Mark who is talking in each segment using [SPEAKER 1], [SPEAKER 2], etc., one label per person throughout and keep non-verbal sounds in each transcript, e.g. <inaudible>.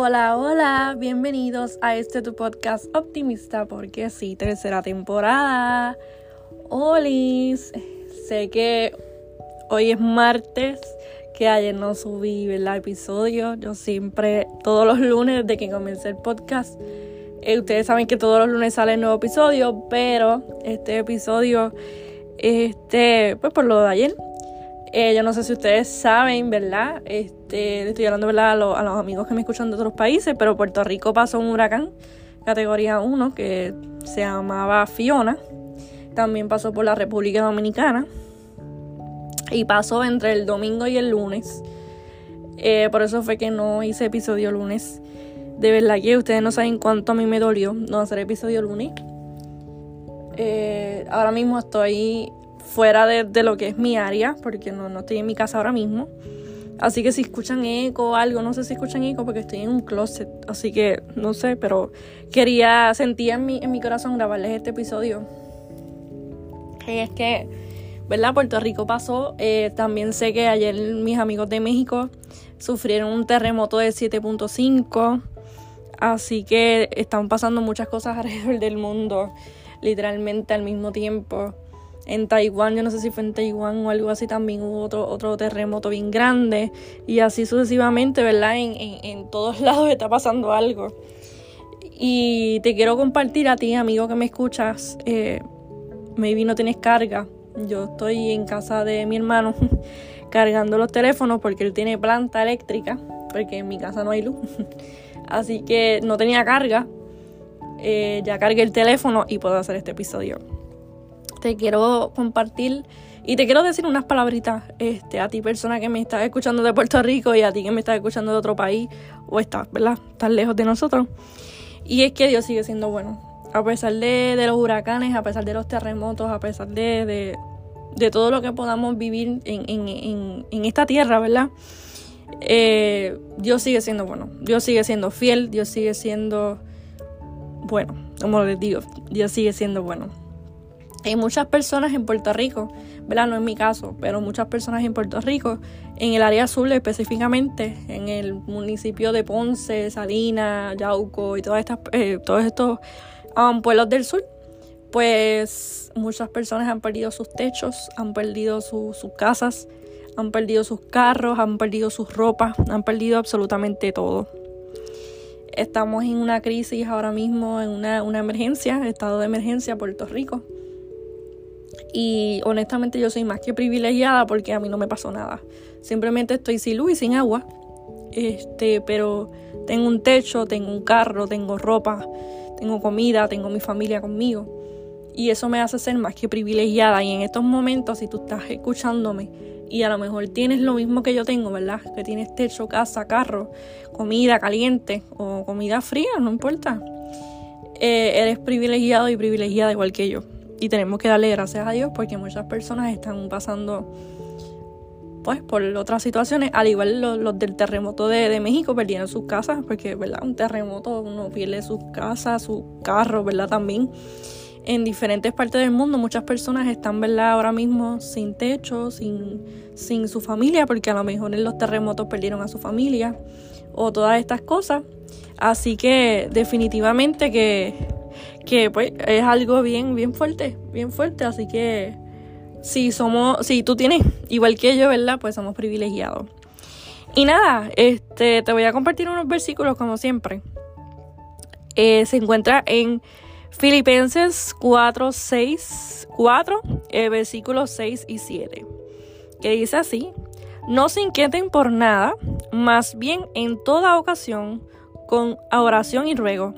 [SPEAKER 1] Hola, hola, bienvenidos a este tu podcast optimista porque sí, tercera temporada. Olis, sé que hoy es martes, que ayer no subí el episodio. Yo siempre, todos los lunes desde que comencé el podcast, eh, ustedes saben que todos los lunes sale un nuevo episodio, pero este episodio, este, pues por lo de ayer, eh, yo no sé si ustedes saben, ¿verdad? Este, estoy hablando, ¿verdad? A, a, los amigos que me escuchan de otros países, pero Puerto Rico pasó un huracán categoría 1 que se llamaba Fiona. También pasó por la República Dominicana. Y pasó entre el domingo y el lunes. Eh, por eso fue que no hice episodio lunes. De verdad que ustedes no saben cuánto a mí me dolió no hacer episodio lunes. Eh, ahora mismo estoy fuera de, lo que es mi área, porque no, no estoy en mi casa ahora mismo. Así que si escuchan eco o algo, no sé si escuchan eco porque estoy en un closet. Así que no sé, pero quería, sentía en mi, en mi corazón grabarles este episodio. Y es que, ¿verdad? Puerto Rico pasó. Eh, también sé que ayer mis amigos de México sufrieron un terremoto de 7.5. Así que están pasando muchas cosas <laughs> alrededor del mundo, literalmente al mismo tiempo en Taiwán, yo no sé si fue en Taiwán o algo así, también hubo otro, otro terremoto bien grande y así sucesivamente, ¿verdad? En, en, todos <laughs> lados está pasando algo. Y te quiero compartir a ti, amigo que me escuchas, eh, maybe no tienes carga. Yo estoy en casa de mi hermano <laughs> cargando los teléfonos porque él tiene planta eléctrica, porque en mi casa no hay luz. <laughs> Así que no tenía carga. Eh, ya cargué el teléfono y puedo hacer este episodio te quiero compartir y te quiero decir unas palabritas este, a ti, persona que me estás escuchando de Puerto Rico y a ti que me estás escuchando de otro país o estás, ¿verdad? Estás lejos de nosotros. Y es que Dios sigue siendo bueno. A pesar de, los huracanes, a pesar de los terremotos, a pesar de, de, todo lo que podamos vivir en, en, en, esta tierra, ¿verdad? Eh, Dios sigue siendo bueno. Dios sigue siendo fiel. Dios sigue siendo bueno. Como les digo, Dios sigue siendo bueno. Hay muchas personas en Puerto Rico, ¿verdad? No es mi caso, pero muchas personas en Puerto Rico, en el área azul específicamente, en el municipio de Ponce, Salinas, Yauco y todas estas, eh, todos estos um, pueblos del sur, pues muchas personas han perdido sus techos, han perdido sus casas, han perdido sus carros, han perdido sus ropas, han perdido absolutamente todo. Estamos en una crisis ahora mismo, en una, una emergencia, estado de emergencia Puerto Rico. Y honestamente yo soy más que privilegiada porque a mí no me pasó nada. Simplemente estoy sin luz y sin agua. Este, pero tengo un techo, tengo un carro, tengo ropa, tengo comida, tengo mi familia conmigo. Y eso me hace ser más que privilegiada. Y en estos momentos, si tú estás escuchándome y a lo mejor tienes lo mismo que yo tengo, ¿verdad? Que tienes techo, casa, carro, comida caliente o comida fría, no importa. Eh, eres privilegiado y privilegiada igual que yo. Y tenemos que darle gracias a Dios porque muchas personas están pasando pues por otras situaciones, al igual los, del terremoto de, México perdieron sus casas, porque verdad, un terremoto uno pierde sus casas, sus carros, ¿verdad? También en diferentes partes del mundo muchas personas están, ¿verdad? Ahora mismo sin techo, sin, sin su familia, porque a lo mejor en los terremotos perdieron a su familia o todas estas cosas. Así que definitivamente que que pues es algo bien, bien fuerte, bien fuerte, así que si somos, si tú tienes igual que yo, ¿verdad? Pues somos privilegiados. Y nada, este, te voy a compartir unos versículos como siempre. Eh, se encuentra en Filipenses 4, 6, 4, versículos 6 y 7, que dice así, no se inquieten por nada, más bien en toda ocasión, con oración y ruego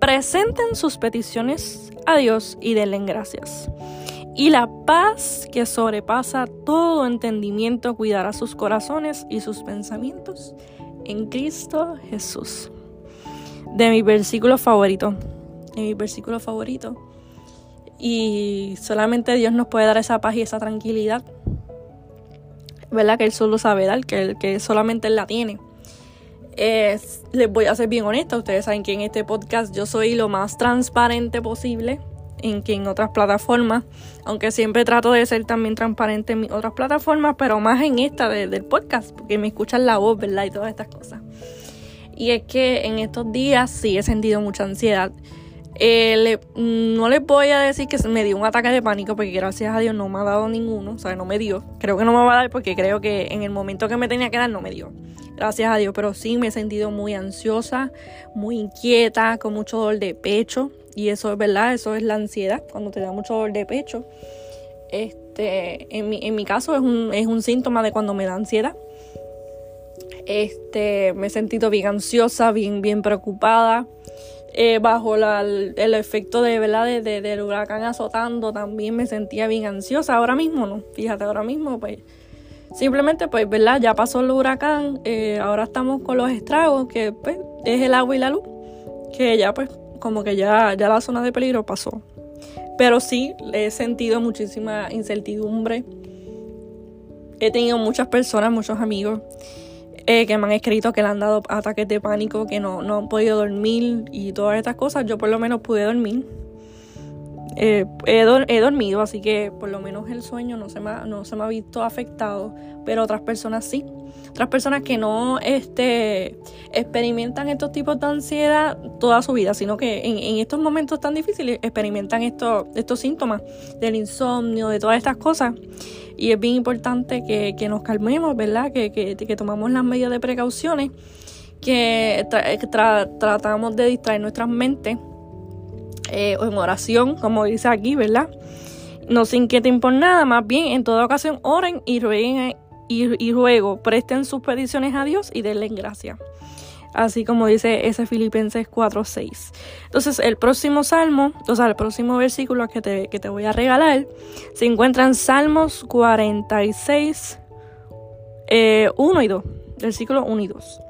[SPEAKER 1] presenten sus peticiones a Dios y denle gracias. Y la paz que sobrepasa todo entendimiento cuidará sus corazones y sus pensamientos en Cristo Jesús. De mi versículo favorito. De mi versículo favorito. Y solamente Dios nos puede dar esa paz y esa tranquilidad. ¿Verdad? Que Él solo sabe dar, que, que solamente Él la tiene les voy a ser bien honesta, ustedes saben que en este podcast yo soy lo más transparente posible en que en otras plataformas, aunque siempre trato de ser también transparente en otras plataformas, pero más en esta del podcast, porque me escuchan la voz, ¿verdad? Y todas estas cosas. Y es que en estos días sí he sentido mucha ansiedad. Eh, no les voy a decir que me dio un ataque de pánico porque gracias a Dios no me ha dado ninguno, o sea, no me dio. Creo que no me va a dar porque creo que en el momento que me tenía que dar no me dio. Gracias a Dios, pero sí me he sentido muy ansiosa, muy inquieta, con mucho dolor de pecho. Y eso es verdad, eso es la ansiedad, cuando te da mucho dolor de pecho. Este, en mi, en mi caso es un, es un síntoma de cuando me da ansiedad. Este, me he sentido bien ansiosa, bien, bien preocupada. Eh, bajo el efecto de, ¿verdad? De, del huracán azotando, también me sentía bien ansiosa. Ahora mismo no, fíjate, ahora mismo pues simplemente pues, ¿verdad? Ya pasó el huracán, eh, ahora estamos con los estragos, que pues es el agua y la luz, que ya pues como que ya, ya la zona de peligro pasó. Pero sí, he sentido muchísima incertidumbre. He tenido muchas personas, muchos amigos eh, que me han escrito que le han dado ataques de pánico, que no, no han podido dormir y todas estas cosas. Yo por lo menos pude dormir. Eh, he, dormido, así que por lo menos el sueño no se, me ha, no se me ha visto afectado, pero otras personas sí. Otras personas que no este, experimentan estos tipos de ansiedad toda su vida, sino que en, estos momentos tan difíciles experimentan estos, estos síntomas del insomnio, de todas estas cosas. Y es bien importante que, nos calmemos, ¿verdad? Que, que, tomamos las medidas de precauciones, que, tratamos de distraer nuestras mentes eh, en oración, como dice aquí, ¿verdad? No se inquieten por nada, más bien en toda ocasión oren y rueguen y, y ruego, presten sus peticiones a Dios y denle gracias así como dice ese Filipenses 4.6. Entonces el próximo salmo, o sea, el próximo versículo que te, que te voy a regalar, se encuentra en Salmos 46, 1 eh, y 2, versículos 1 y 2.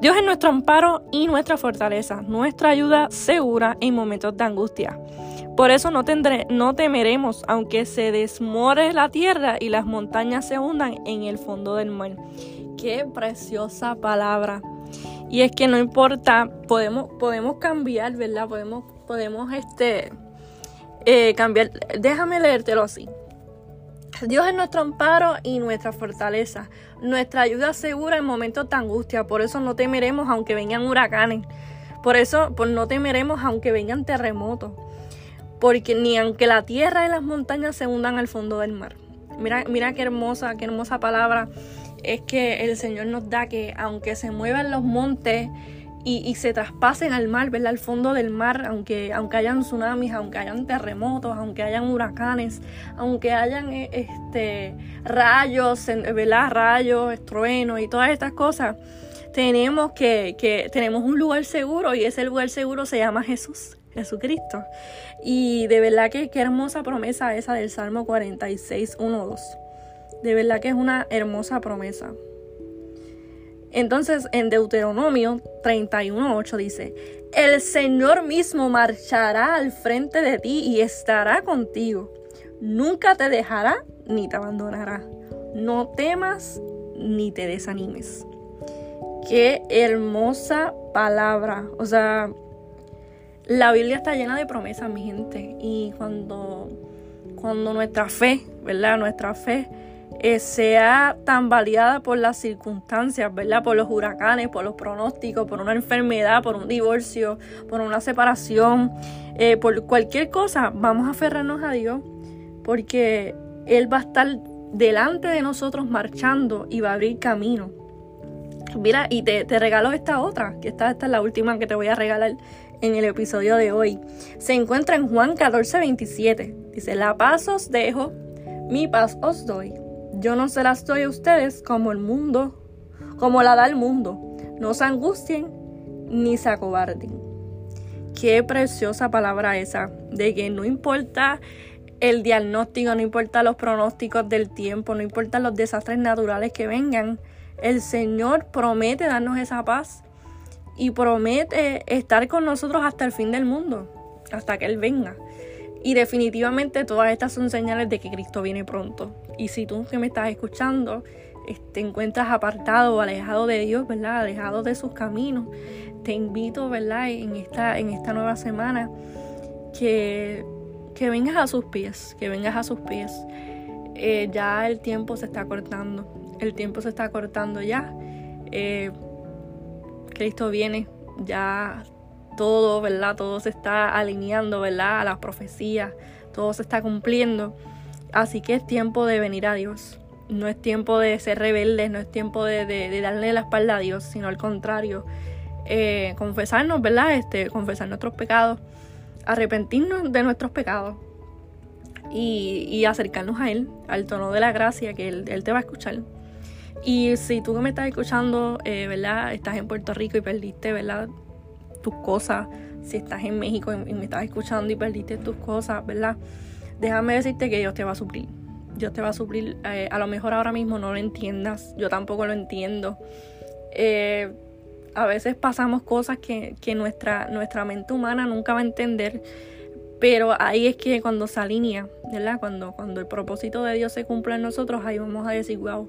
[SPEAKER 1] Dios es nuestro amparo y nuestra fortaleza, nuestra ayuda segura en momentos de angustia. Por eso no, tendré, no temeremos, aunque se desmore la tierra y las montañas se hundan en el fondo del mar. Qué preciosa palabra. Y es que no importa, podemos, podemos cambiar, ¿verdad? Podemos, podemos este, eh, cambiar. Déjame leértelo así. Dios es nuestro amparo y nuestra fortaleza, nuestra ayuda segura en momentos de angustia. Por eso no temeremos aunque vengan huracanes. Por eso pues no temeremos aunque vengan terremotos. Porque ni aunque la tierra y las montañas se hundan al fondo del mar. Mira, mira qué hermosa, qué hermosa palabra es que el Señor nos da que aunque se muevan los montes y, se traspasen al mar, ¿verdad? Al fondo del mar, aunque, aunque hayan tsunamis, aunque hayan terremotos, aunque hayan huracanes, aunque hayan eh, este, rayos, ¿verdad? Rayos, truenos y todas estas cosas, tenemos que, que tenemos un lugar seguro y ese lugar seguro se llama Jesús. Jesucristo. Y de verdad que qué hermosa promesa esa del Salmo 46, 1, 2. De verdad que es una hermosa promesa. Entonces en Deuteronomio 31.8 dice, el Señor mismo marchará al frente de ti y estará contigo. Nunca te dejará ni te abandonará. No temas ni te desanimes. Qué hermosa palabra. O sea, la Biblia está llena de promesas, mi gente. Y cuando, cuando nuestra fe, ¿verdad? Nuestra fe eh, sea tan validada por las circunstancias, ¿verdad? Por los huracanes, por los pronósticos, por una enfermedad, por un divorcio, por una separación, eh, por cualquier cosa, vamos a aferrarnos a Dios porque Él va a estar delante de nosotros marchando y va a abrir camino. Mira, y te, te regalo esta otra, que esta, esta es la última que te voy a regalar en el episodio de hoy. Se encuentra en Juan 14, 27. Dice, la paz os dejo, mi paz os doy. Yo no se las doy a ustedes como el mundo, como la da el mundo. No se angustien ni se acobarden. Qué preciosa palabra esa, de que no importa el diagnóstico, no importa los pronósticos del tiempo, no importa los desastres naturales que vengan, el Señor promete darnos esa paz y promete estar con nosotros hasta el fin del mundo, hasta que Él venga. Y definitivamente todas estas son señales de que Cristo viene pronto. Y si tú que me estás escuchando te encuentras apartado alejado de Dios, ¿verdad? Alejado de sus caminos, te invito, ¿verdad? En esta, en esta nueva semana que, que vengas a sus pies, que vengas a sus pies. Eh, ya el tiempo se está cortando, el tiempo se está cortando ya. Eh, Cristo viene, ya todo, ¿verdad? Todo se está alineando, ¿verdad? A las profecías, todo se está cumpliendo. Así que es tiempo de venir a Dios. No es tiempo de ser rebeldes, no es tiempo de, darle la espalda a Dios, sino al contrario. Eh, confesarnos, ¿verdad? Este, confesar nuestros pecados, arrepentirnos de nuestros pecados y, acercarnos a Él, al tono de la gracia que Él, te va a escuchar. Y si tú que me estás escuchando, eh, ¿verdad? Estás en Puerto Rico y perdiste, ¿verdad? Tus cosas. Si estás en México y me estás escuchando y perdiste tus cosas, ¿verdad? Déjame decirte que Dios te va a suplir. Dios te va a suplir. Eh, a lo mejor ahora mismo no lo entiendas. Yo tampoco lo entiendo. Eh, a veces pasamos cosas que, que nuestra, nuestra mente humana nunca va a entender. Pero ahí es que cuando se alinea, ¿verdad? Cuando, cuando el propósito de Dios se cumple en nosotros, ahí vamos a decir, wow,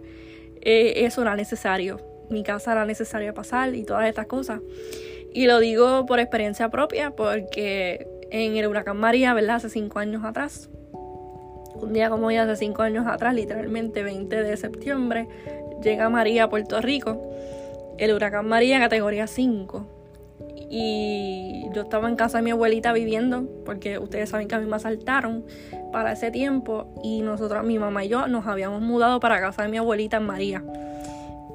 [SPEAKER 1] eh, eso era necesario. Mi casa era necesaria pasar y todas estas cosas. Y lo digo por experiencia propia, porque en el huracán María, ¿verdad? Hace cinco años atrás, un día como hoy, hace cinco años atrás, literalmente 20 de septiembre, llega María a Puerto Rico. El huracán María, categoría 5. Y yo estaba en casa de mi abuelita viviendo, porque ustedes saben que a mí me asaltaron para ese tiempo y nosotros, mi mamá y yo, nos habíamos mudado para casa de mi abuelita en María.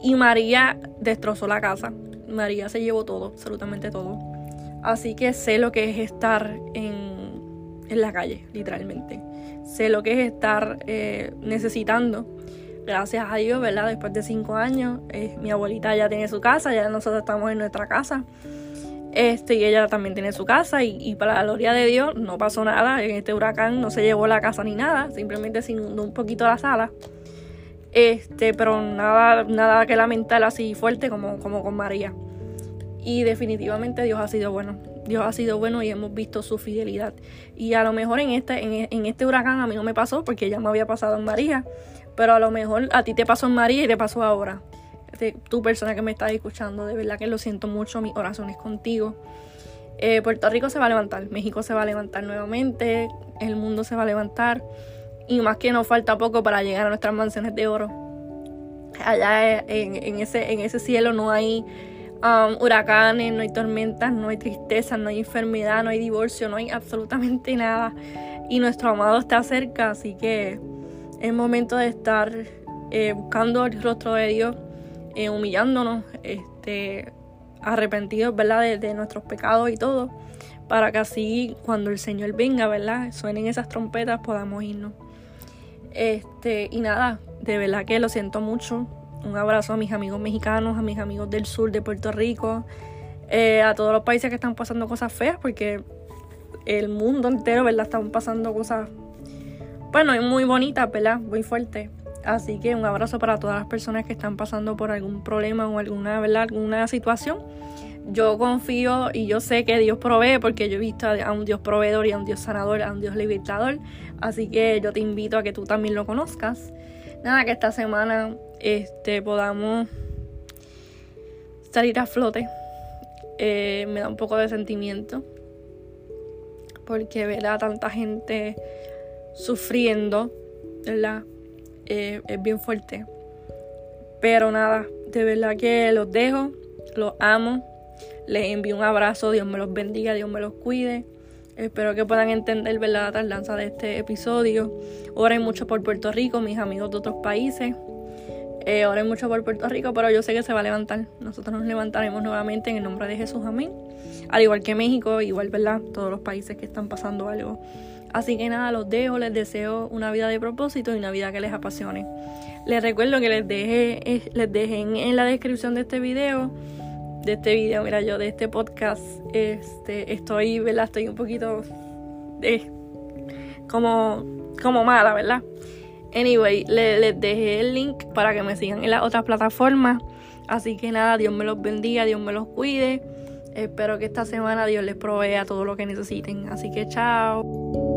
[SPEAKER 1] Y María destrozó la casa. María se llevó todo, absolutamente todo. Así que sé lo que es estar en, en la calle, literalmente. Sé lo que es estar eh, necesitando. Gracias a Dios, ¿verdad? Después de cinco años, eh, mi abuelita ya tiene su casa, ya nosotros estamos en nuestra casa. Este, y ella también tiene su casa y, para la gloria de Dios no pasó nada en este huracán, no se llevó la casa ni nada, simplemente se inundó un poquito la sala. Este, pero nada, nada que lamentar así fuerte como, como con María. Y definitivamente Dios ha sido bueno. Dios ha sido bueno y hemos visto su fidelidad. Y a lo mejor en este, en, en este huracán a mí no me pasó porque ya me había pasado en María. Pero a lo mejor a ti te pasó en María y te pasó ahora tu persona que me está escuchando, de verdad que lo siento mucho, mis oraciones contigo. Eh, Puerto Rico se va a levantar, México se va a levantar nuevamente, el mundo se va a levantar y más que nos falta poco para llegar a nuestras mansiones de oro. Allá en, ese, en ese cielo no hay um, huracanes, no hay tormentas, no hay tristeza, no hay enfermedad, no hay divorcio, no hay absolutamente nada. Y nuestro amado está cerca, así que es momento de estar eh, buscando el rostro de Dios eh, humillándonos, este, arrepentidos, ¿verdad? De, nuestros pecados y todo, para que así cuando el Señor venga, ¿verdad? Suenen esas trompetas, podamos irnos. Este, y nada, de verdad que lo siento mucho. Un abrazo a mis amigos mexicanos, a mis amigos del sur de Puerto Rico, eh, a todos los países que están pasando cosas feas, porque el mundo entero, ¿verdad? Están pasando cosas, bueno, muy bonitas, ¿verdad? Muy fuertes. Así que un abrazo para todas las personas que están pasando por algún problema o alguna, ¿verdad? alguna situación. Yo confío y yo sé que Dios provee porque yo he visto a un Dios proveedor y a un Dios sanador, a un Dios libertador. Así que yo te invito a que tú también lo conozcas. Nada, que esta semana este, podamos salir a flote. Eh, me da un poco de sentimiento porque ver a tanta gente sufriendo. Eh, es bien fuerte. Pero nada, de verdad que los dejo, los amo, les envío un abrazo, Dios me los bendiga, Dios me los cuide. Espero que puedan entender la tardanza de este episodio. Oren mucho por Puerto Rico, mis amigos de otros países. Eh, oren mucho por Puerto Rico, pero yo sé que se va a levantar. Nosotros nos levantaremos nuevamente en el nombre de Jesús, amén. Al igual que México, igual, ¿verdad? Todos los países que están pasando algo Así que nada, los dejo, les deseo una vida de propósito y una vida que les apasione. Les recuerdo que les dejé, eh, les dejé en, la descripción de este video, de este video, mira yo, de este podcast, este, estoy, ¿verdad? Estoy un poquito de, como, como mala, ¿verdad? Anyway, les dejé el link para que me sigan en las otras plataformas. Así que nada, Dios me los bendiga, Dios me los cuide. Espero que esta semana Dios les provea todo lo que necesiten. Así que chao.